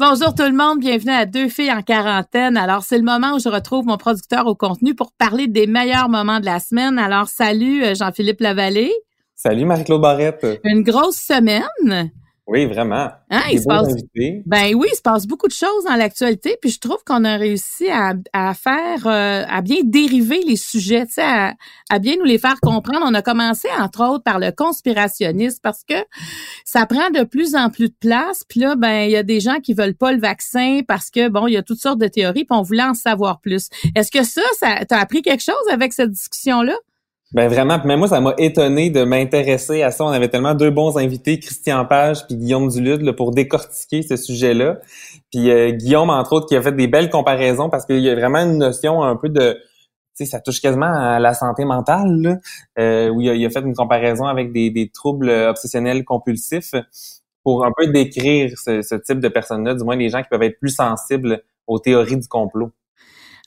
Bonjour tout le monde, bienvenue à Deux filles en quarantaine. Alors, c'est le moment où je retrouve mon producteur au contenu pour parler des meilleurs moments de la semaine. Alors, salut euh, Jean-Philippe Lavallée. Salut Marie-Claude Barrette. Une grosse semaine. Oui, vraiment. Hein, il se passe, ben oui, il se passe beaucoup de choses dans l'actualité, puis je trouve qu'on a réussi à, à faire, euh, à bien dériver les sujets, à, à, bien nous les faire comprendre. On a commencé entre autres par le conspirationnisme parce que ça prend de plus en plus de place. Puis là, ben il y a des gens qui veulent pas le vaccin parce que bon, il y a toutes sortes de théories, puis on voulait en savoir plus. Est-ce que ça, ça t'as appris quelque chose avec cette discussion là? Ben vraiment, mais moi ça m'a étonné de m'intéresser à ça. On avait tellement deux bons invités, Christian Page puis Guillaume Dulude, là, pour décortiquer ce sujet-là. Puis euh, Guillaume entre autres qui a fait des belles comparaisons parce qu'il y a vraiment une notion un peu de, tu sais, ça touche quasiment à la santé mentale, là, euh, où il a, il a, fait une comparaison avec des, des, troubles obsessionnels compulsifs pour un peu décrire ce, ce type de personnes-là, du moins les gens qui peuvent être plus sensibles aux théories du complot.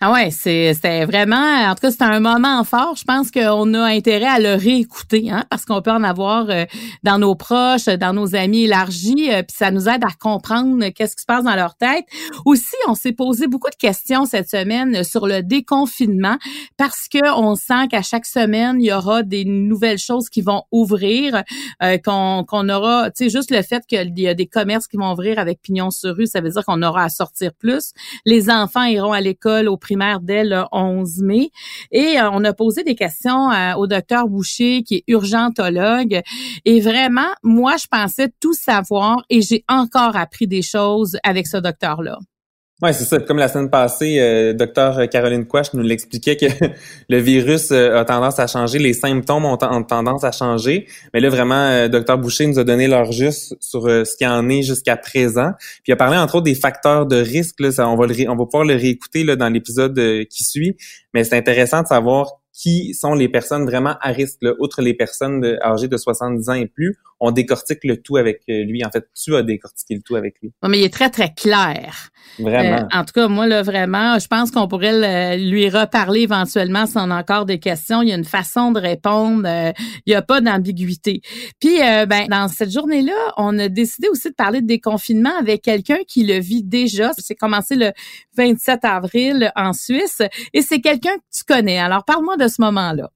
Ah ouais, c'était vraiment, en tout cas, c'était un moment fort. Je pense qu'on a intérêt à le réécouter, hein, parce qu'on peut en avoir euh, dans nos proches, dans nos amis élargis, euh, puis ça nous aide à comprendre qu'est-ce qui se passe dans leur tête. Aussi, on s'est posé beaucoup de questions cette semaine sur le déconfinement, parce que on sent qu'à chaque semaine il y aura des nouvelles choses qui vont ouvrir, euh, qu'on aura, tu sais, juste le fait qu'il y a des commerces qui vont ouvrir avec pignon sur rue, ça veut dire qu'on aura à sortir plus. Les enfants iront à l'école au primaire dès le 11 mai. Et euh, on a posé des questions euh, au docteur Boucher, qui est urgentologue. Et vraiment, moi, je pensais tout savoir et j'ai encore appris des choses avec ce docteur-là. Oui, c'est ça. Comme la semaine passée, euh, docteur Caroline Quash nous l'expliquait que le virus euh, a tendance à changer, les symptômes ont, tendance à changer. Mais là, vraiment, euh, docteur Boucher nous a donné leur juste sur ce qui en est jusqu'à présent. Puis il a parlé entre autres des facteurs de risque. Là, ça, on, va le on va pouvoir le réécouter là, dans l'épisode qui suit. Mais c'est intéressant de savoir qui sont les personnes vraiment à risque, là, outre les personnes âgées de 70 ans et plus. On décortique le tout avec euh, lui. En fait, tu as décortiqué le tout avec lui. mais il est très, très clair. Vraiment. Euh, en tout cas, moi, là, vraiment, je pense qu'on pourrait lui reparler éventuellement si on a encore des questions. Il y a une façon de répondre. Euh, il n'y a pas d'ambiguïté. Puis, ben, dans cette journée-là, on a décidé aussi de parler de déconfinement avec quelqu'un qui le vit déjà. C'est commencé le 27 avril en Suisse. Et c'est quelqu'un que tu connais. Alors, parle-moi de ce moment-là?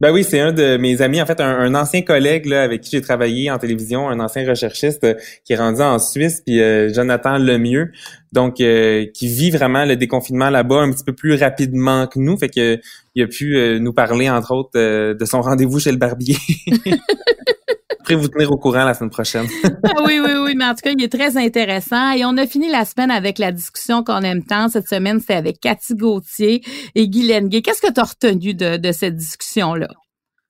Ben oui, c'est un de mes amis, en fait, un, ancien collègue là, avec qui j'ai travaillé en télévision, un ancien recherchiste euh, qui est rendu en Suisse, puis euh, Jonathan Lemieux, donc euh, qui vit vraiment le déconfinement là-bas un petit peu plus rapidement que nous, fait que il a pu nous parler entre autres de son rendez-vous chez le barbier. vous tenir au courant la semaine prochaine. ah oui, oui, oui, mais en tout cas, il est très intéressant. Et on a fini la semaine avec la discussion qu'on aime tant. Cette semaine, c'était avec Cathy Gauthier et Guy Lenguet. Qu'est-ce que tu as retenu de, de cette discussion-là?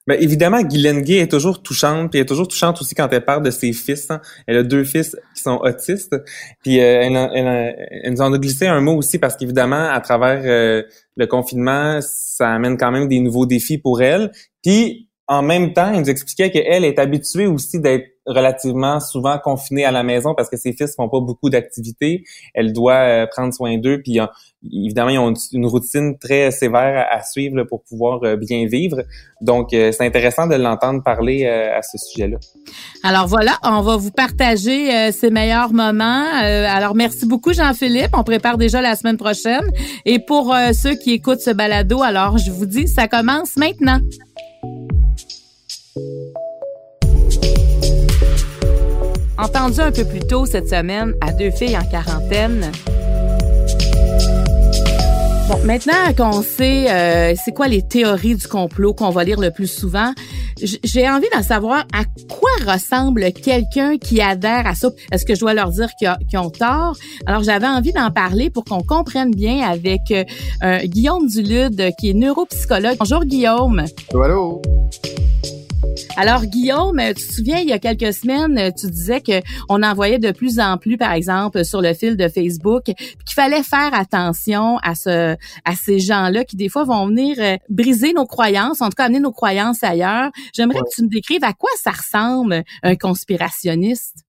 Bien, évidemment, Guylaine Gay est toujours touchante, puis elle est toujours touchante aussi quand elle parle de ses fils. Hein. Elle a deux fils qui sont autistes, puis euh, elle, elle, elle, nous en a glissé un mot aussi parce qu'évidemment, à travers euh, le confinement, ça amène quand même des nouveaux défis pour elle. Puis en même temps, il nous expliquait qu'elle est habituée aussi d'être relativement souvent confinée à la maison parce que ses fils font pas beaucoup d'activités. Elle doit euh, prendre soin d'eux, puis évidemment, ils ont une, routine très sévère à, suivre pour pouvoir euh, bien vivre. Donc, euh, c'est intéressant de l'entendre parler à ce sujet-là. Alors voilà, on va vous partager ces meilleurs moments. alors, merci beaucoup, Jean-Philippe. On prépare déjà la semaine prochaine. Et pour ceux qui écoutent ce balado, alors je vous dis, ça commence maintenant. Entendu un peu plus tôt cette semaine à deux filles en quarantaine. Bon, maintenant qu'on sait euh, c'est quoi les théories du complot qu'on va lire le plus souvent, j'ai envie d'en savoir à quoi ressemble quelqu'un qui adhère à ça. Est-ce que je dois leur dire qu'ils ont tort? Alors, j'avais envie d'en parler pour qu'on comprenne bien avec euh, Guillaume Dulude, qui est neuropsychologue. Bonjour, Guillaume. Allô, alors, Guillaume, tu te souviens, il y a quelques semaines, tu disais que on envoyait de plus en plus, par exemple, sur le fil de Facebook, qu'il fallait faire attention à ce, à ces gens-là qui, des fois, vont venir euh, briser nos croyances, en tout cas, amener nos croyances ailleurs. J'aimerais que tu me décrives à quoi ça ressemble un conspirationniste?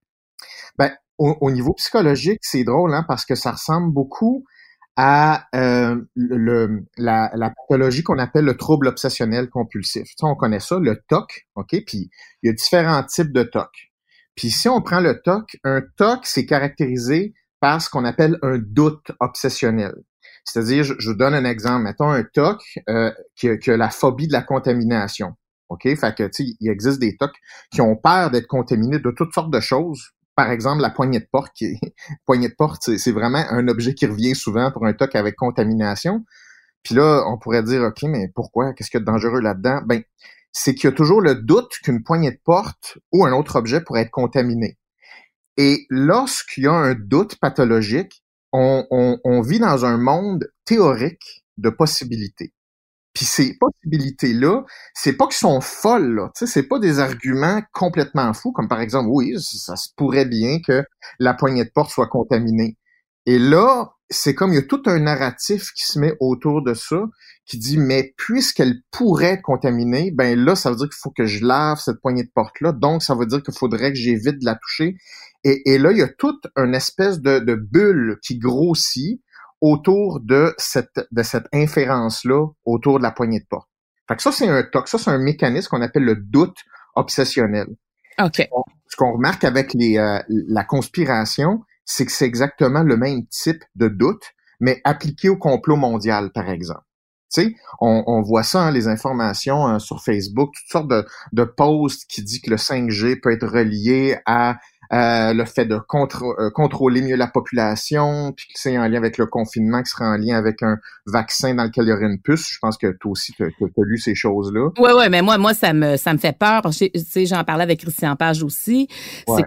Ben, au, au niveau psychologique, c'est drôle, hein, parce que ça ressemble beaucoup à euh, la, pathologie qu'on appelle le trouble obsessionnel compulsif. Tu on connaît ça, le TOC, OK? Puis il y a différents types de TOC. Puis si on prend le TOC, un TOC, c'est caractérisé par ce qu'on appelle un doute obsessionnel. C'est-à-dire, je, vous donne un exemple. Mettons un TOC euh, qui, a la phobie de la contamination. OK? Fait que, tu sais, il existe des TOC qui ont peur d'être contaminés de toutes sortes de choses par exemple, la poignée de porte, poignée de porte, c'est vraiment un objet qui revient souvent pour un toc avec contamination. Puis là, on pourrait dire, OK, mais pourquoi? Qu'est-ce qu'il y a de dangereux là-dedans? Ben, c'est qu'il y a toujours le doute qu'une poignée de porte ou un autre objet pourrait être contaminé. Et lorsqu'il y a un doute pathologique, on vit dans un monde théorique de possibilités. Puis ces possibilités-là, c'est pas qu'ils sont folles, là. Tu c'est pas des arguments complètement fous, comme par exemple, oui, ça se pourrait bien que la poignée de porte soit contaminée. Et là, c'est comme il y a tout un narratif qui se met autour de ça, qui dit, mais puisqu'elle pourrait être contaminée, ben là, ça veut dire qu'il faut que je lave cette poignée de porte-là. Donc, ça veut dire qu'il faudrait que j'évite de la toucher. Et, là, il y a toute une espèce de bulle qui grossit autour de cette, de cette inférence-là autour de la poignée de porte. Fait que ça, c'est un toc. Ça, c'est un mécanisme qu'on appelle le doute obsessionnel. OK. Ce qu'on remarque avec les, euh, la conspiration, c'est que c'est exactement le même type de doute, mais appliqué au complot mondial, par exemple. Tu sais, on, on, voit ça, hein, les informations hein, sur Facebook, toutes sortes de, de posts qui disent que le 5G peut être relié à euh, le fait de euh, contrôler mieux la population, puis que c'est en lien avec le confinement, qui serait en lien avec un vaccin dans lequel il y aurait une puce. Je pense que toi aussi, tu as, lu ces choses-là. Oui, oui, mais moi, moi, ça me ça me fait peur. Parce que, tu sais, j'en parlais avec Christian Page aussi.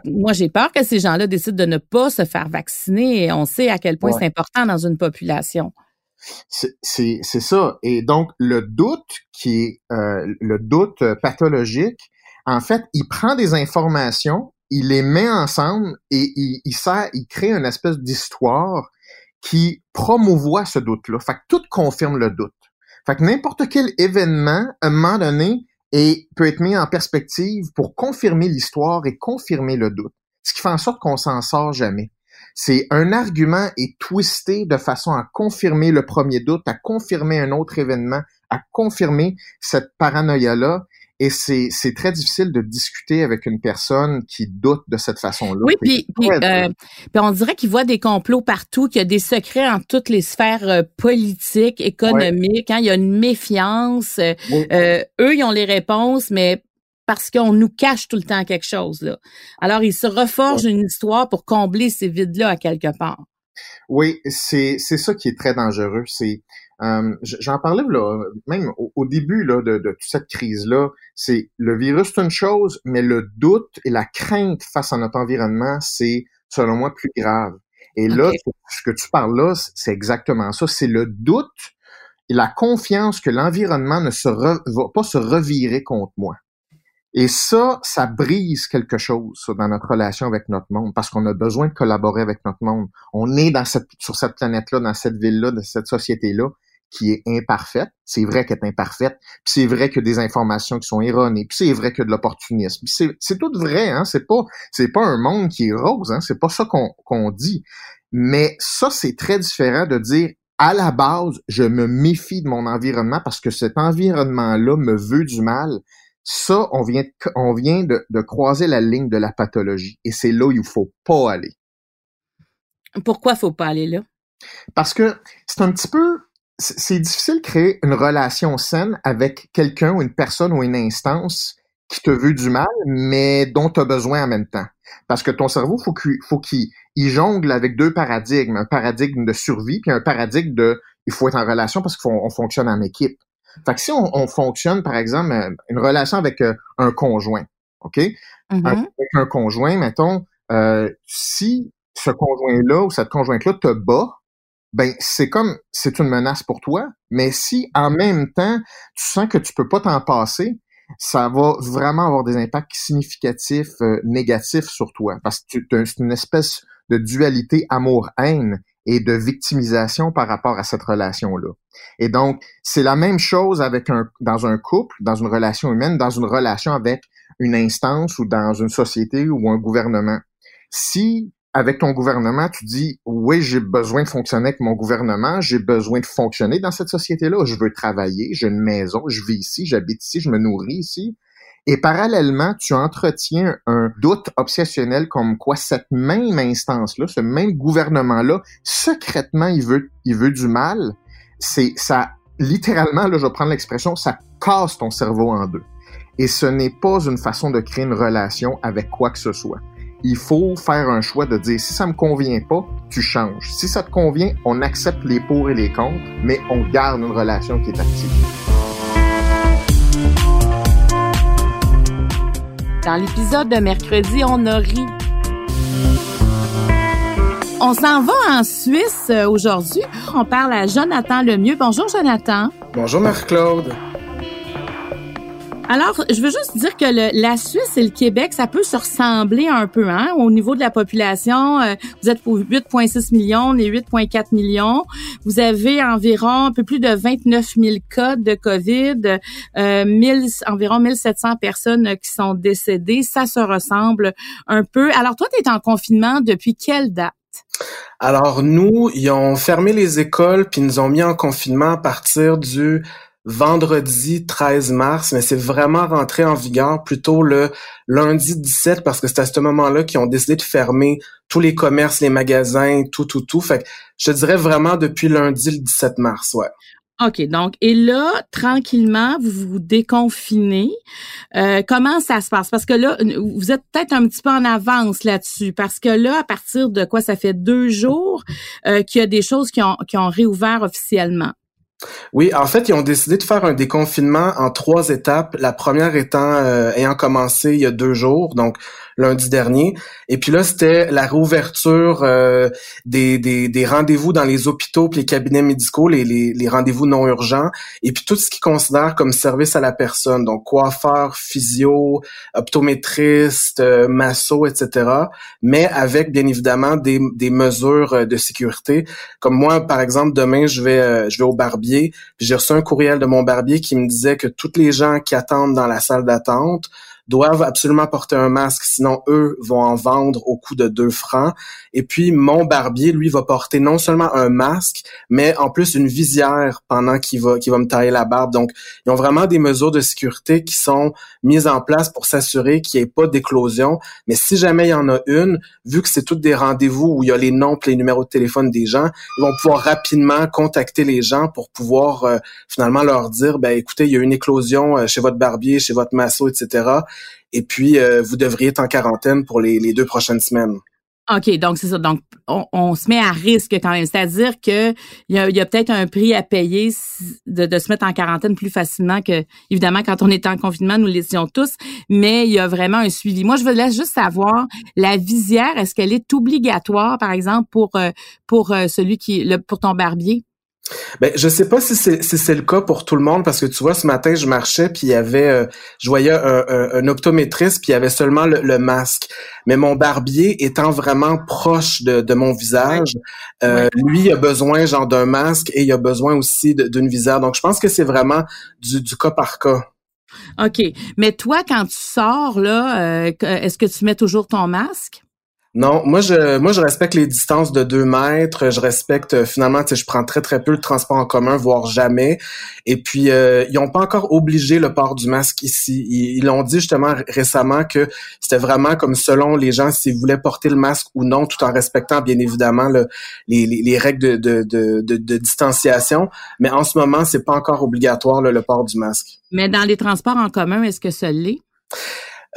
moi, j'ai peur que ces gens-là décident de ne pas se faire vacciner. Et on sait à quel point c'est important dans une population. C'est ça. Et donc, le doute qui est euh, le doute pathologique, en fait, il prend des informations il les met ensemble et il, il, crée une espèce d'histoire qui promouvoit ce doute-là. Fait que tout confirme le doute. Fait que n'importe quel événement, à un moment donné, peut être mis en perspective pour confirmer l'histoire et confirmer le doute. Ce qui fait en sorte qu'on s'en sort jamais. C'est un argument est twisté de façon à confirmer le premier doute, à confirmer un autre événement, à confirmer cette paranoïa-là. Et c'est très difficile de discuter avec une personne qui doute de cette façon-là. Oui, puis, euh, on dirait qu'il voit des complots partout, qu'il y a des secrets en toutes les sphères euh, politiques, économiques. Hein, il y a une méfiance. Euh, eux, ils ont les réponses, mais parce qu'on nous cache tout le temps quelque chose. Là. Alors, ils se reforgent une histoire pour combler ces vides-là à quelque part. Oui, c'est ça qui est très dangereux. C'est euh, J'en parlais là, même au, début là, de, toute cette crise-là, c'est le virus, c'est une chose, mais le doute et la crainte face à notre environnement, c'est, selon moi, plus grave. Et là, ce que tu parles là, c'est exactement ça. C'est le doute et la confiance que l'environnement ne se va pas se revirer contre moi. Et ça, ça brise quelque chose dans notre relation avec notre monde, parce qu'on a besoin de collaborer avec notre monde. On est dans cette, sur cette planète-là, dans cette ville-là, dans cette société-là, qui est imparfaite. C'est vrai qu'elle est imparfaite. Puis c'est vrai que des informations qui sont erronées. Puis c'est vrai que de l'opportunisme. c'est tout vrai. Hein? C'est pas c'est pas un monde qui est rose. Hein? C'est pas ça qu'on qu'on dit. Mais ça c'est très différent de dire à la base je me méfie de mon environnement parce que cet environnement-là me veut du mal. Ça, on vient, on vient de, de croiser la ligne de la pathologie. Et c'est là où il faut pas aller. Pourquoi faut pas aller là? Parce que c'est un petit peu c'est difficile de créer une relation saine avec quelqu'un ou une personne ou une instance qui te veut du mal, mais dont tu as besoin en même temps. Parce que ton cerveau, faut qu'il faut qu'il jongle avec deux paradigmes, un paradigme de survie puis un paradigme de il faut être en relation parce qu'on fonctionne en équipe. Fait que si on, fonctionne, par exemple, euh, une relation avec euh, un conjoint, OK? Mm-hmm. Avec un conjoint, mettons, euh, si ce conjoint-là ou cette conjointe-là te bat, ben c'est comme c'est une menace pour toi, mais si en même temps tu sens que tu peux pas t'en passer, ça va vraiment avoir des impacts significatifs négatifs sur toi parce que c'est une espèce de dualité amour-haine et de victimisation par rapport à cette relation-là. Et donc, c'est la même chose avec un, dans un couple, dans une relation humaine, dans une relation avec une instance ou dans une société ou un gouvernement. Si avec ton gouvernement, tu dis oui, j'ai besoin de fonctionner avec mon gouvernement, j'ai besoin de fonctionner dans cette société-là, je veux travailler, j'ai une maison, je vis ici, j'habite ici, je me nourris ici, et parallèlement, tu entretiens un doute obsessionnel comme quoi cette même instance-là, ce même gouvernement-là, secrètement, il veut, il veut du mal. C'est, ça, littéralement, là, je vais prendre l'expression, ça casse ton cerveau en deux. Et ce n'est pas une façon de créer une relation avec quoi que ce soit. Il faut faire un choix de dire si ça me convient pas, tu changes. Si ça te convient, on accepte les pour et les contre, mais on garde une relation qui est active. Dans l'épisode de mercredi, on a ri. On s'en va en Suisse euh, aujourd'hui. On parle à Jonathan Lemieux. Bonjour, Jonathan. Bonjour, Marie-Claude. Alors, je veux juste dire que la Suisse et le Québec, ça peut se ressembler un peu, hein, au niveau de la population. Euh, vous êtes pour 8,6 millions, les 8,4 millions. Vous avez environ un peu plus de 29 000 cas de COVID, euh, 1000, environ 1700 personnes qui sont décédées. Ça se ressemble un peu. Alors, toi, tu es en confinement depuis quelle date? Alors, nous, ils ont fermé les écoles puis nous ont mis en confinement à partir du vendredi 13 mars, mais c'est vraiment rentré en vigueur plutôt le lundi 17 parce que c'est à ce moment-là qu'ils ont décidé de fermer tous les commerces, les magasins, tout, tout, tout. Fait que je dirais vraiment depuis lundi le 17 mars, ouais. OK, donc, et là, tranquillement, vous vous déconfinez. Euh, comment ça se passe? Parce que là, vous êtes peut-être un petit peu en avance là-dessus, parce que là, à partir de quoi, ça fait deux jours euh, qu'il y a des choses qui ont, qui ont réouvert officiellement. Oui, en fait, ils ont décidé de faire un déconfinement en trois étapes. La première étant euh, ayant commencé il y a deux jours, donc lundi dernier. Et puis là, c'était la réouverture euh, des, des, des rendez-vous dans les hôpitaux puis les cabinets médicaux, les, les, les rendez-vous non urgents, et puis tout ce qu'ils considèrent comme service à la personne, donc coiffeur, physio, optométriste, euh, etc. Mais avec bien évidemment des, des mesures euh, de sécurité. Comme moi, par exemple, demain, je vais euh, je vais au barbier, j'ai reçu un courriel de mon barbier qui me disait que toutes les gens qui attendent dans la salle d'attente doivent absolument porter un masque, sinon eux vont en vendre au coût de 2 francs. Et puis mon barbier, lui, va porter non seulement un masque, mais en plus une visière pendant qu'il va qu'il va me tailler la barbe. Donc, ils ont vraiment des mesures de sécurité qui sont mises en place pour s'assurer qu'il n'y ait pas d'éclosion. Mais si jamais il y en a une, vu que c'est toutes des rendez-vous où il y a les noms et les numéros de téléphone des gens, ils vont pouvoir rapidement contacter les gens pour pouvoir euh, finalement leur dire, ben écoutez, il y a une éclosion euh, chez votre barbier, chez votre masso, etc. Et puis, euh, vous devriez être en quarantaine pour les, deux prochaines semaines. OK, donc c'est ça. Donc, on, se met à risque quand même. C'est-à-dire que il y a, peut-être un prix à payer de, se mettre en quarantaine plus facilement que, évidemment, quand on était en confinement, nous l'étions tous, mais il y a vraiment un suivi. Moi, je voulais juste savoir, la visière, est-ce qu'elle est obligatoire, par exemple, pour, euh, pour euh, celui qui, pour ton barbier? Ben, je sais pas si c'est si c'est le cas pour tout le monde parce que tu vois ce matin je marchais puis il y avait euh, je voyais un, un, optométriste puis il y avait seulement le, masque. Mais mon barbier étant vraiment proche de, de mon visage euh, lui il a besoin genre d'un masque et il a besoin aussi d'une visière. Donc je pense que c'est vraiment du, du cas par cas. OK. Mais toi quand tu sors là euh, est-ce que tu mets toujours ton masque? Non, moi je moi je respecte les distances de deux mètres. Je respecte euh, finalement, tu sais, je prends très très peu le transport en commun, voire jamais. Et puis euh, ils ont pas encore obligé le port du masque ici. Ils l'ont dit justement récemment que c'était vraiment comme selon les gens s'ils voulaient porter le masque ou non, tout en respectant bien évidemment le, les, les, règles de, de, de, de, distanciation. Mais en ce moment, c'est pas encore obligatoire le port du masque. Mais dans les transports en commun, est-ce que ça l'est?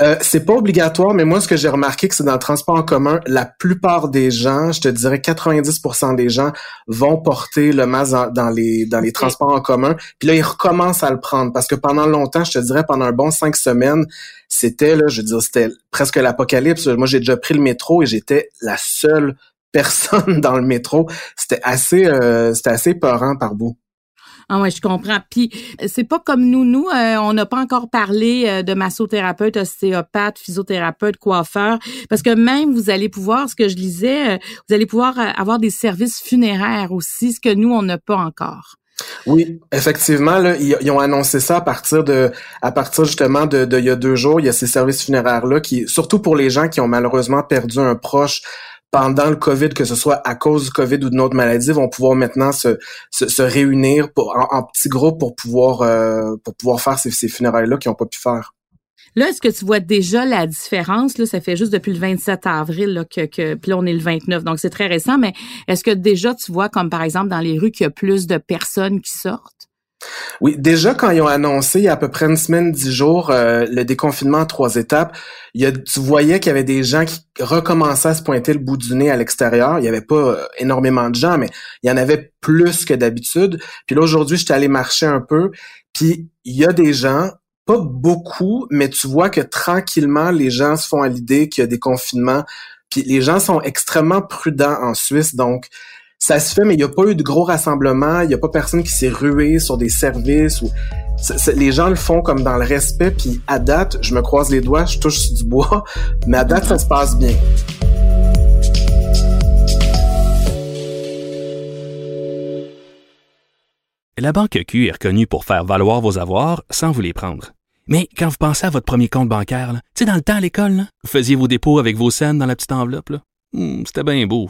Euh, c'est pas obligatoire, mais moi, ce que j'ai remarqué, que c'est dans le transport en commun, la plupart des gens, je te dirais 90% des gens vont porter le masque dans, les dans les transports en commun. Puis là, ils recommencent à le prendre parce que pendant longtemps, je te dirais pendant un bon cinq semaines, c'était là, je veux dire, c'était presque l'apocalypse. Moi, j'ai déjà pris le métro et j'étais la seule personne dans le métro. C'était assez, euh, c'était assez peurant par bout. Ah ouais, je comprends. Puis c'est pas comme nous, nous, euh, on n'a pas encore parlé euh, de massothérapeute, ostéopathe, physiothérapeute, coiffeur, parce que même vous allez pouvoir, ce que je lisais, euh, vous allez pouvoir avoir des services funéraires aussi, ce que nous on n'a pas encore. Oui, effectivement, là, ils, ont annoncé ça à partir de, à partir justement de, de il y a deux jours. Il y a ces services funéraires là qui, surtout pour les gens qui ont malheureusement perdu un proche pendant le COVID, que ce soit à cause du COVID ou d'une autre maladie, vont pouvoir maintenant se, se, réunir pour, en, petits groupes pour pouvoir euh, pour pouvoir faire ces, ces funérailles-là qu'ils n'ont pas pu faire. Là, est-ce que tu vois déjà la différence? Là, ça fait juste depuis le 27 avril là, que, que puis là, on est le 29, donc c'est très récent, mais est-ce que déjà tu vois, comme par exemple dans les rues, qu'il y a plus de personnes qui sortent? Oui, déjà quand ils ont annoncé il y a à peu près une semaine, dix jours, euh, le déconfinement en trois étapes, il tu voyais qu'il y avait des gens qui recommençaient à se pointer le bout du nez à l'extérieur. Il n'y avait pas euh, énormément de gens, mais il y en avait plus que d'habitude. Puis là, aujourd'hui, j'étais allé marcher un peu, puis il y a des gens, pas beaucoup, mais tu vois que tranquillement, les gens se font à l'idée qu'il y a des confinements. Puis les gens sont extrêmement prudents en Suisse, donc ça se fait, mais il n'y a pas eu de gros rassemblements, il n'y a pas personne qui s'est rué sur des services les gens le font comme dans le respect, puis à date, je me croise les doigts, je touche du bois, mais à date, ça se passe bien. La Banque Q est reconnue pour faire valoir vos avoirs sans vous les prendre. Mais quand vous pensez à votre premier compte bancaire, tu sais, dans le temps à l'école, vous faisiez vos dépôts avec vos scènes dans la petite enveloppe. Hmm, c'était bien beau.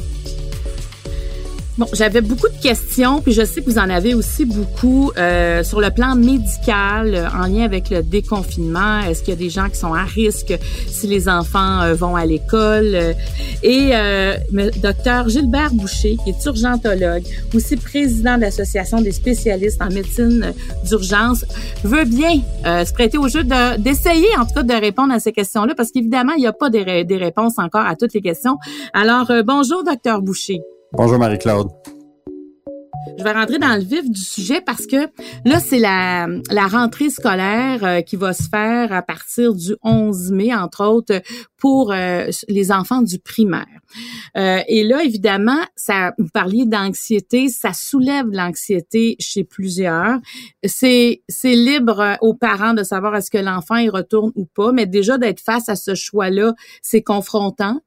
Bon, j'avais beaucoup de questions, puis je sais que vous en avez aussi beaucoup euh, sur le plan médical euh, en lien avec le déconfinement. Est-ce qu'il y a des gens qui sont à risque si les enfants euh, vont à l'école? et docteur Gilbert Boucher, qui est urgentologue, aussi président de l'Association des spécialistes en médecine d'urgence, veut bien se prêter au jeu d'essayer, en tout cas, de répondre à ces questions-là, parce qu'évidemment, il n'y a pas des, des réponses encore à toutes les questions. Alors, bonjour, docteur Boucher. Bonjour Marie-Claude. Je vais rentrer dans le vif du sujet parce que là, c'est la, la rentrée scolaire euh, qui va se faire à partir du 11 mai, entre autres, pour euh, les enfants du primaire. Euh, et là, évidemment, ça, vous parliez d'anxiété, ça soulève l'anxiété chez plusieurs. C'est, c'est libre aux parents de savoir est-ce que l'enfant y retourne ou pas, mais déjà d'être face à ce choix-là, c'est confrontant.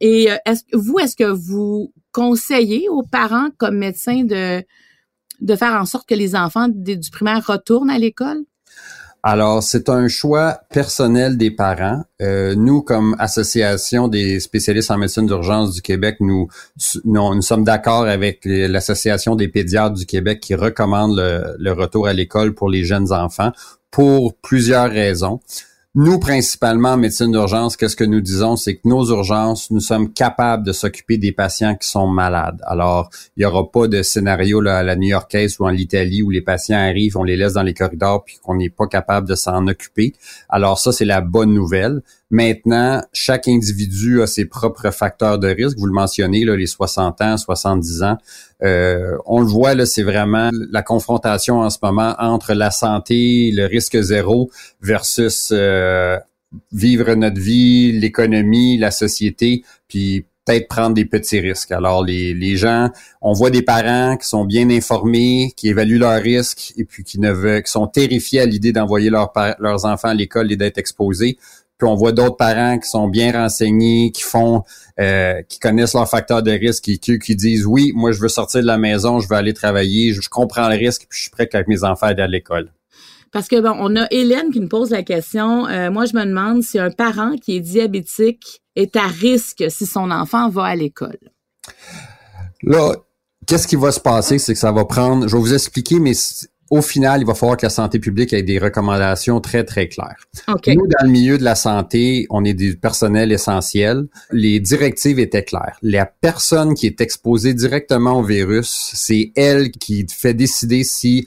Et est-ce, vous, est-ce que vous conseiller aux parents comme médecins de, de faire en sorte que les enfants du primaire retournent à l'école? Alors, c'est un choix personnel des parents. Euh, nous, comme association des spécialistes en médecine d'urgence du Québec, nous, nous, sommes d'accord avec l'association des pédiatres du Québec qui recommande le, le retour à l'école pour les jeunes enfants pour plusieurs raisons. Nous, principalement en médecine d'urgence, qu'est-ce que nous disons, c'est que nos urgences, nous sommes capables de s'occuper des patients qui sont malades. Alors, il n'y aura pas de scénario là, à la New-Yorkaise ou en Italie où les patients arrivent, on les laisse dans les corridors puis qu'on n'est pas capable de s'en occuper. Alors ça, c'est la bonne nouvelle. Maintenant, chaque individu a ses propres facteurs de risque. Vous le mentionnez, là, les 60 ans, 70 ans. Euh, on le voit, là, c'est vraiment la confrontation en ce moment entre la santé, le risque zéro versus euh, vivre notre vie, l'économie, la société, puis peut-être prendre des petits risques. Alors, les, les gens, on voit des parents qui sont bien informés, qui évaluent leurs risques et puis qui ne veulent, qui sont terrifiés à l'idée d'envoyer leurs enfants à l'école et d'être exposés. Puis on voit d'autres parents qui sont bien renseignés, qui font, euh, qui connaissent leurs facteurs de risque et qui, qui disent oui, moi je veux sortir de la maison, je veux aller travailler, je, comprends le risque, puis je suis prêt avec mes enfants à aller à l'école. Parce que bon, on a Hélène qui nous pose la question. Euh, moi, je me demande si un parent qui est diabétique est à risque si son enfant va à l'école. Là, qu'est-ce qui va se passer, c'est que ça va prendre. Je vais vous expliquer, mais au final, il va falloir que la santé publique ait des recommandations très, très claires. Okay. Nous, dans le milieu de la santé, on est du personnel essentiel. Les directives étaient claires. La personne qui est exposée directement au virus, c'est elle qui fait décider si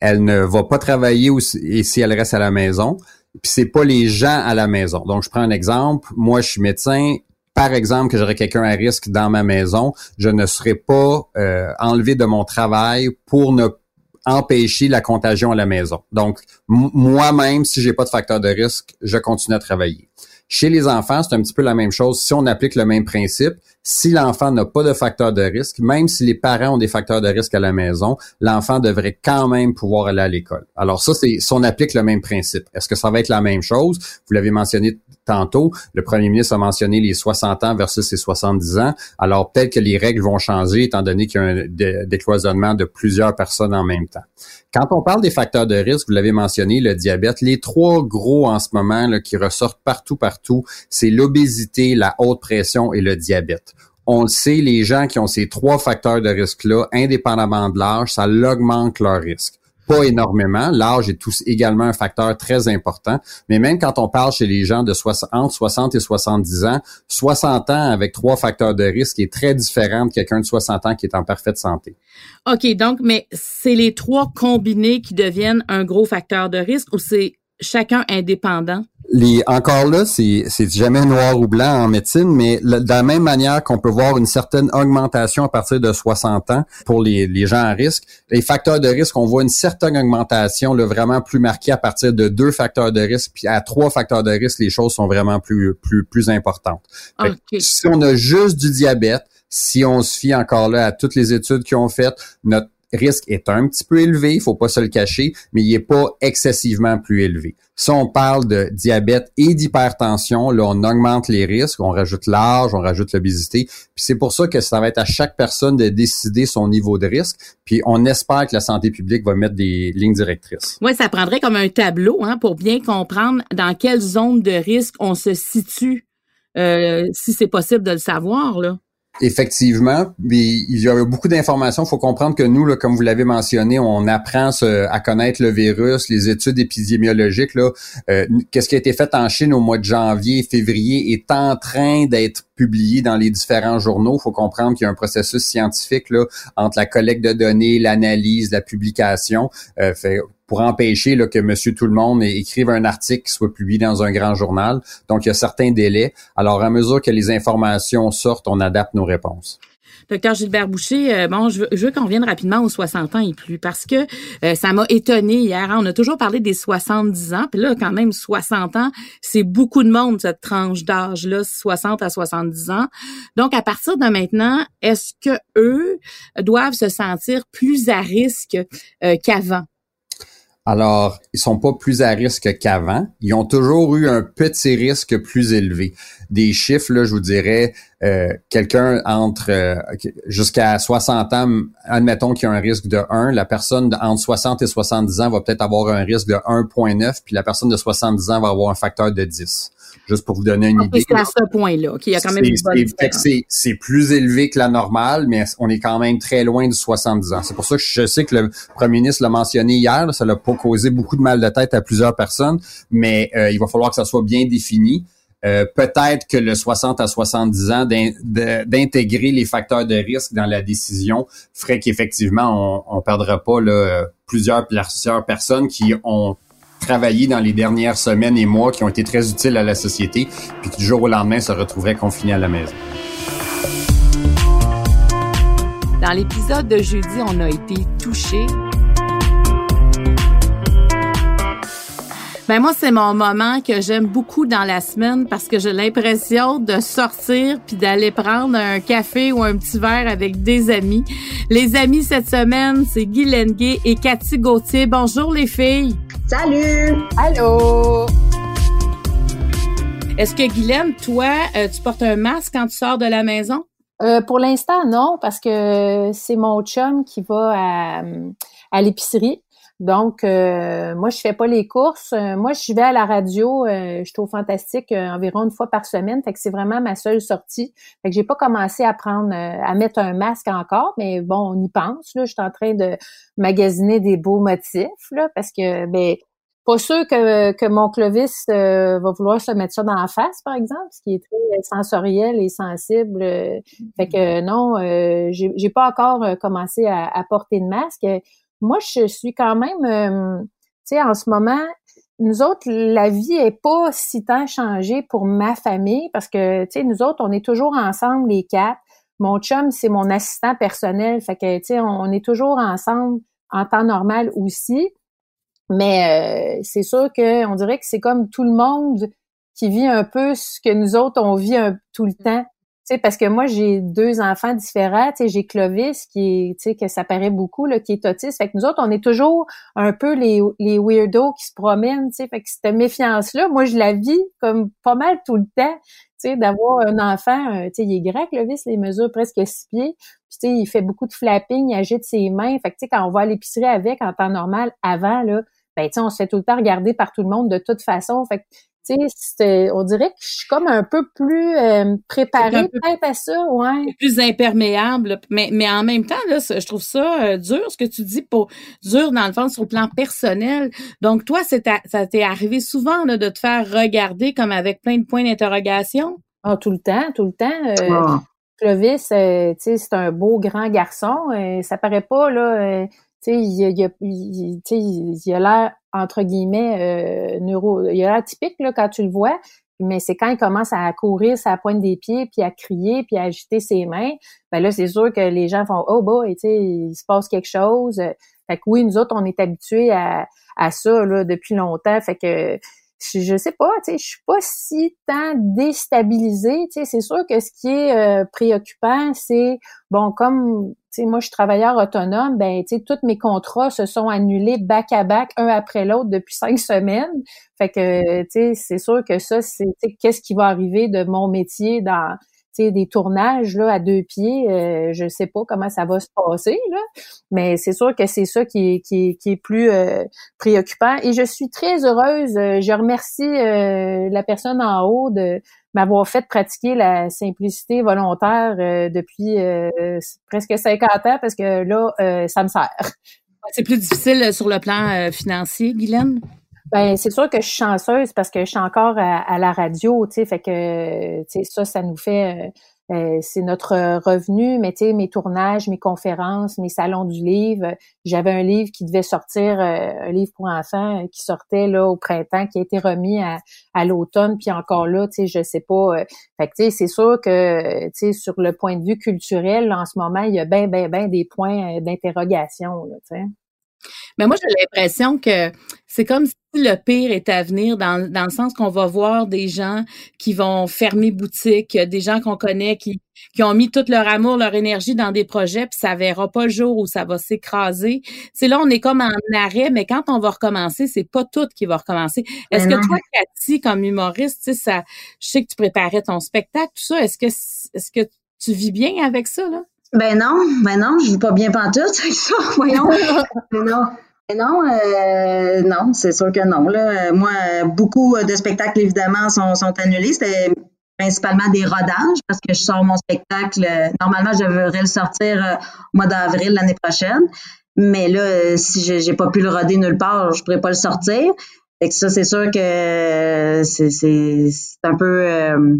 elle ne va pas travailler ou si, et si elle reste à la maison. Puis c'est pas les gens à la maison. Donc, je prends un exemple. Moi, je suis médecin par exemple, que j'aurais quelqu'un à risque dans ma maison, je ne serai pas euh, enlevé de mon travail pour ne empêcher la contagion à la maison. Donc, moi-même, si j'ai pas de facteur de risque, je continue à travailler. Chez les enfants, c'est un petit peu la même chose. Si on applique le même principe, si l'enfant n'a pas de facteur de risque, même si les parents ont des facteurs de risque à la maison, l'enfant devrait quand même pouvoir aller à l'école. Alors ça, c'est si on applique le même principe. Est-ce que ça va être la même chose? Vous l'avez mentionné tantôt, le premier ministre a mentionné les 60 ans versus les 70 ans. Alors peut-être que les règles vont changer étant donné qu'il y a un décloisonnement de plusieurs personnes en même temps. Quand on parle des facteurs de risque, vous l'avez mentionné, le diabète, les trois gros en ce moment là, qui ressortent partout, partout, c'est l'obésité, la haute pression et le diabète on le sait, les gens qui ont ces trois facteurs de risque-là, indépendamment de l'âge, ça augmente leur risque pas énormément. L'âge est tous également un facteur très important. Mais même quand on parle chez les gens de 60, entre 60 et 70 ans, 60 ans avec trois facteurs de risque est très différent de quelqu'un de 60 ans qui est en parfaite santé. OK, donc, mais c'est les trois combinés qui deviennent un gros facteur de risque ou c'est chacun indépendant? Les, encore là, c'est, jamais noir ou blanc en médecine, mais de la même manière qu'on peut voir une certaine augmentation à partir de 60 ans pour les, les gens à risque, les facteurs de risque, on voit une certaine augmentation là, vraiment plus marquée à partir de deux facteurs de risque, puis à trois facteurs de risque, les choses sont vraiment plus, plus, plus importantes. Okay. Si on a juste du diabète, si on se fie encore là à toutes les études qui ont fait, notre risque est un petit peu élevé, il faut pas se le cacher, mais il est pas excessivement plus élevé. Si on parle de diabète et d'hypertension, là, on augmente les risques, on rajoute l'âge, on rajoute l'obésité, puis c'est pour ça que ça va être à chaque personne de décider son niveau de risque, puis on espère que la santé publique va mettre des lignes directrices. Oui, ça prendrait comme un tableau hein, pour bien comprendre dans quelle zone de risque on se situe, euh, si c'est possible de le savoir, là. Effectivement, il y a beaucoup d'informations. Il faut comprendre que nous, comme vous l'avez mentionné, on apprend à connaître le virus, les études épidémiologiques. Là, euh, qu'est-ce qui a été fait en Chine au mois de janvier, février, est en train d'être publié dans les différents journaux. Il faut comprendre qu'il y a un processus scientifique entre la collecte de données, l'analyse, la publication. Euh, pour empêcher là, que Monsieur Tout le Monde écrive un article qui soit publié dans un grand journal. Donc, il y a certains délais. Alors, à mesure que les informations sortent, on adapte nos réponses. Docteur Gilbert Boucher, euh, bon, je veux, veux qu'on revienne rapidement aux 60 ans et plus parce que euh, ça m'a étonné hier. Hein. On a toujours parlé des 70 ans, puis là, quand même, 60 ans, c'est beaucoup de monde, cette tranche d'âge-là, 60 à 70 ans. Donc, à partir de maintenant, est-ce que eux doivent se sentir plus à risque euh, qu'avant? Alors, ils sont pas plus à risque qu'avant. Ils ont toujours eu un petit risque plus élevé. Des chiffres, là, je vous dirais, euh, quelqu'un entre euh, jusqu'à 60 ans, admettons qu'il y a un risque de 1, la personne entre 60 et 70 ans va peut-être avoir un risque de 1,9, puis la personne de 70 ans va avoir un facteur de 10 juste pour vous donner une idée. C'est à ce point-là qu'il y a quand même une C'est plus élevé que la normale, mais on est quand même très loin du 70 ans. C'est pour ça que je sais que le premier ministre l'a mentionné hier, ça l'a pas causé beaucoup de mal de tête à plusieurs personnes, mais euh, il va falloir que ça soit bien défini. Euh, peut-être que le 60 à 70 ans d'intégrer les facteurs de risque dans la décision ferait qu'effectivement on, on perdra pas là, plusieurs plusieurs personnes qui ont travaillé dans les dernières semaines et mois qui ont été très utiles à la société, puis qui du jour au lendemain se retrouveraient confinés à la maison. Dans l'épisode de jeudi, on a été touchés. Ben moi, c'est mon moment que j'aime beaucoup dans la semaine parce que j'ai l'impression de sortir puis d'aller prendre un café ou un petit verre avec des amis. Les amis cette semaine, c'est Guy Lenguet et Cathy Gauthier. Bonjour les filles. Salut! Allô! Est-ce que Guylaine, toi, euh, tu portes un masque quand tu sors de la maison? Euh, pour l'instant, non, parce que c'est mon chum qui va à, à l'épicerie. Donc, euh, moi, je fais pas les courses. Euh, moi, je vais à la radio. Euh, je trouve fantastique environ une fois par semaine. Fait que c'est vraiment ma seule sortie. Fait que j'ai pas commencé à prendre, à mettre un masque encore, mais bon, on y pense. Là, je suis en train de magasiner des beaux motifs là, parce que, ben, pas sûr que, que mon Clovis va vouloir se mettre ça dans la face, par exemple, ce qui est très sensoriel et sensible. fait que non, j'ai pas encore commencé à, à porter de masque moi, je suis quand même, euh, tu sais, en ce moment, nous autres, la vie est pas si tant changée pour ma famille parce que, tu sais, nous autres, on est toujours ensemble, les quatre. Mon chum, c'est mon assistant personnel. Fait que, tu sais, on, est toujours ensemble en temps normal aussi. Mais euh, c'est sûr que on dirait que c'est comme tout le monde qui vit un peu ce que nous autres, on vit tout le temps sais, parce que moi, j'ai deux enfants différents. Tu sais, j'ai Clovis qui est, tu que ça paraît beaucoup, là, qui est autiste. Fait que nous autres, on est toujours un peu les, les weirdos qui se promènent, tu sais. Fait que cette méfiance-là, moi, je la vis comme pas mal tout le temps, tu d'avoir un enfant, euh, tu sais, il est grand, Clovis, les mesures presque six pieds. Il fait beaucoup de flapping, il agite ses mains. Fait que, tu quand on va à l'épicerie avec en temps normal, avant, là, ben, tu sais, on se fait tout le temps regarder par tout le monde de toute façon. On dirait que je suis comme un peu plus euh, préparée peut-être à ça, ouais. Plus imperméable, mais, mais en même temps, là, je trouve ça euh, dur, ce que tu dis, pour dur dans le fond sur le plan personnel. Donc, toi, ça t'est arrivé souvent là, de te faire regarder comme avec plein de points d'interrogation? Ah, tout le temps, tout le temps. Euh, ah. Clovis, c'est un beau grand garçon. ça paraît pas, là tu sais, il, il, a l'air entre guillemets euh, neuro, il a l'air typique là quand tu le vois, mais c'est quand il commence à courir sa pointe des pieds puis à crier puis à agiter ses mains, ben là c'est sûr que les gens font oh boy, tu sais, il se passe quelque chose. Fait que oui, nous autres on est habitués à, à ça là depuis longtemps, fait que je, sais pas, tu sais, je suis pas si tant déstabilisée, tu sais, c'est sûr que ce qui est euh, préoccupant, c'est bon comme tu sais moi je suis travailleur autonome, ben tu sais tous mes contrats se sont annulés back à back un après l'autre depuis cinq semaines. Fait que tu sais c'est sûr que ça c'est qu'est-ce qui va arriver de mon métier dans des tournages là à deux pieds, euh, je sais pas comment ça va se passer là, mais c'est sûr que c'est ça qui est, qui qui est plus euh, préoccupant. Et je suis très heureuse. Euh, je remercie euh, la personne en haut de m'avoir fait pratiquer la simplicité volontaire depuis presque 50 ans parce que là, ça me sert. C'est plus difficile sur le plan financier, Guylaine? Ben c'est sûr que je suis chanceuse parce que je suis encore à, la radio, tu sais, fait que tu sais ça, ça nous fait euh, euh, c'est notre revenu, mais tu sais mes tournages, mes conférences, mes salons du livre. J'avais un livre qui devait sortir, euh, un livre pour enfants qui sortait là au printemps, qui a été remis à, à l'automne, puis encore là, tu sais, je sais pas. fait que tu sais, c'est sûr que tu sais sur le point de vue culturel, en ce moment, il y a ben ben ben des points d'interrogation, tu sais. Mais moi, j'ai l'impression que c'est comme si le pire est à venir dans, dans le sens qu'on va voir des gens qui vont fermer boutique, des gens qu'on connaît qui, qui ont mis tout leur amour, leur énergie dans des projets, puis ça verra pas le jour où ça va s'écraser. C'est là, on est comme en arrêt, mais quand on va recommencer, c'est pas tout qui va recommencer. Est-ce que toi, Cathy, comme humoriste, tu sais, ça, je sais que tu préparais ton spectacle, tout ça, est-ce que, est-ce que tu vis bien avec ça, là? Ben non, ben non, je vis pas bien pantoute avec ça, voyons. ben non. Non, euh, non, c'est sûr que non. Là. Moi, beaucoup de spectacles, évidemment, sont, sont annulés. C'était principalement des rodages parce que je sors mon spectacle. Normalement, je devrais le sortir euh, au mois d'avril l'année prochaine. Mais là, si j'ai pas pu le roder nulle part, je pourrais pas le sortir. Et ça, c'est sûr que c'est un peu euh,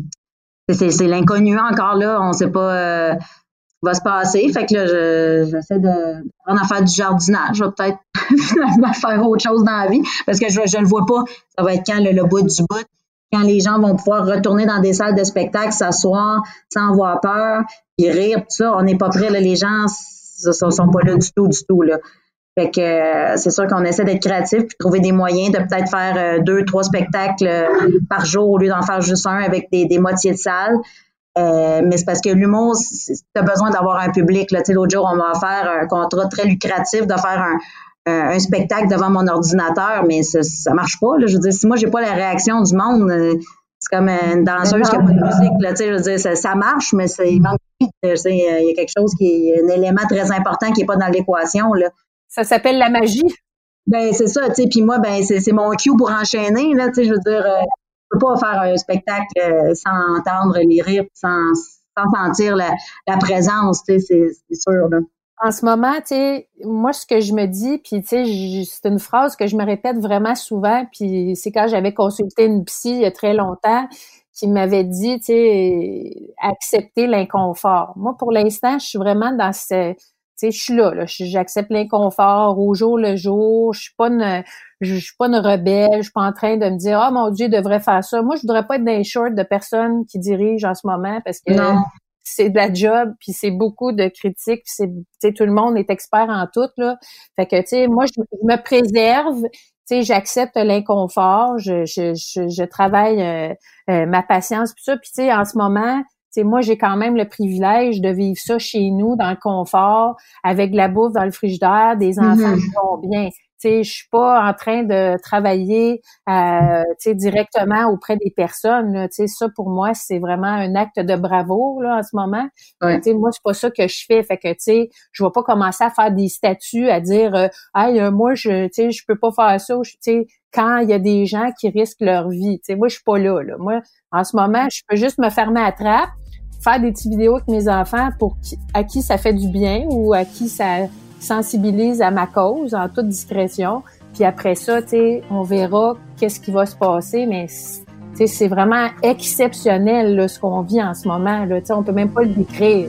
c'est l'inconnu encore là. On sait pas va se passer. Fait que là, j'essaie de prendre à faire du jardinage. Je vais peut-être finalement faire autre chose dans la vie parce que je ne le vois pas. Ça va être quand le, bout du bout, quand les gens vont pouvoir retourner dans des salles de spectacle, s'asseoir sans avoir peur, et rire, tout ça. On n'est pas prêt, là, les gens ne sont, pas là du tout, du tout. Là. Fait que euh, c'est sûr qu'on essaie d'être créatif puis trouver des moyens de peut-être faire euh, deux, trois spectacles euh, par jour au lieu d'en faire juste un avec des, des moitiés de salle. Euh, mais c'est parce que l'humour, tu as besoin d'avoir un public. L'autre jour, on m'a offert un contrat très lucratif de faire un, un, spectacle devant mon ordinateur, mais ça, ça marche pas. Là. Je veux dire, si moi, j'ai pas la réaction du monde, euh, c'est comme une danseuse qui n'a pas de musique. Là, je veux dire, ça, ça marche, mais il manque il y a quelque chose qui est un élément très important qui n'est pas dans l'équation. Ça s'appelle la magie. Ben c'est ça, tu sais. Puis moi, ben c'est mon cue pour enchaîner là. Tu sais, je veux dire, euh, peux pas faire un spectacle euh, sans entendre les rires, sans, sentir la, la présence. Tu sais, c'est sûr là. En ce moment, tu sais, moi ce que je me dis, puis tu sais, c'est une phrase que je me répète vraiment souvent, puis c'est quand j'avais consulté une psy il y a très longtemps qui m'avait dit, tu sais, accepter l'inconfort. Moi, pour l'instant, je suis vraiment dans ce, sais, je suis là, là j'accepte l'inconfort au jour le jour. Je suis pas une, je, suis pas une rebelle. Je suis pas en train de me dire, oh mon Dieu, je devrais faire ça. Moi, je voudrais pas être dans les shorts de personnes qui dirigent en ce moment parce que c'est de la job, puis c'est beaucoup de critiques, puis c'est, tout le monde est expert en tout là. Fait que, tu sais, moi, je, me préserve. Tu sais, j'accepte l'inconfort, je, je, je, travaille euh, euh, ma patience, puis ça. Puis tu sais, en ce moment, moi, j'ai quand même le privilège de vivre ça chez nous, dans le confort, avec de la bouffe dans le frigidaire, des enfants mm-hmm. qui vont bien. Je je suis pas en train de travailler euh, directement auprès des personnes. Là, ça, pour moi, c'est vraiment un acte de bravo là, en ce moment. Ouais. Moi, c'est pas ça que je fais. Fait que je vais pas commencer à faire des statuts, à dire euh, Hey, euh, moi, je je peux pas faire ça. quand il y a des gens qui risquent leur vie. sais, moi, je suis pas là, là. Moi, en ce moment, je peux juste me fermer à trappe, faire des petites vidéos avec mes enfants pour à qui ça fait du bien ou à qui ça sensibilise à ma cause en toute discrétion. Puis après ça, tu on verra qu'est-ce qui va se passer, mais c'est vraiment exceptionnel là, ce qu'on vit en ce moment. Là, on peut même pas le décrire.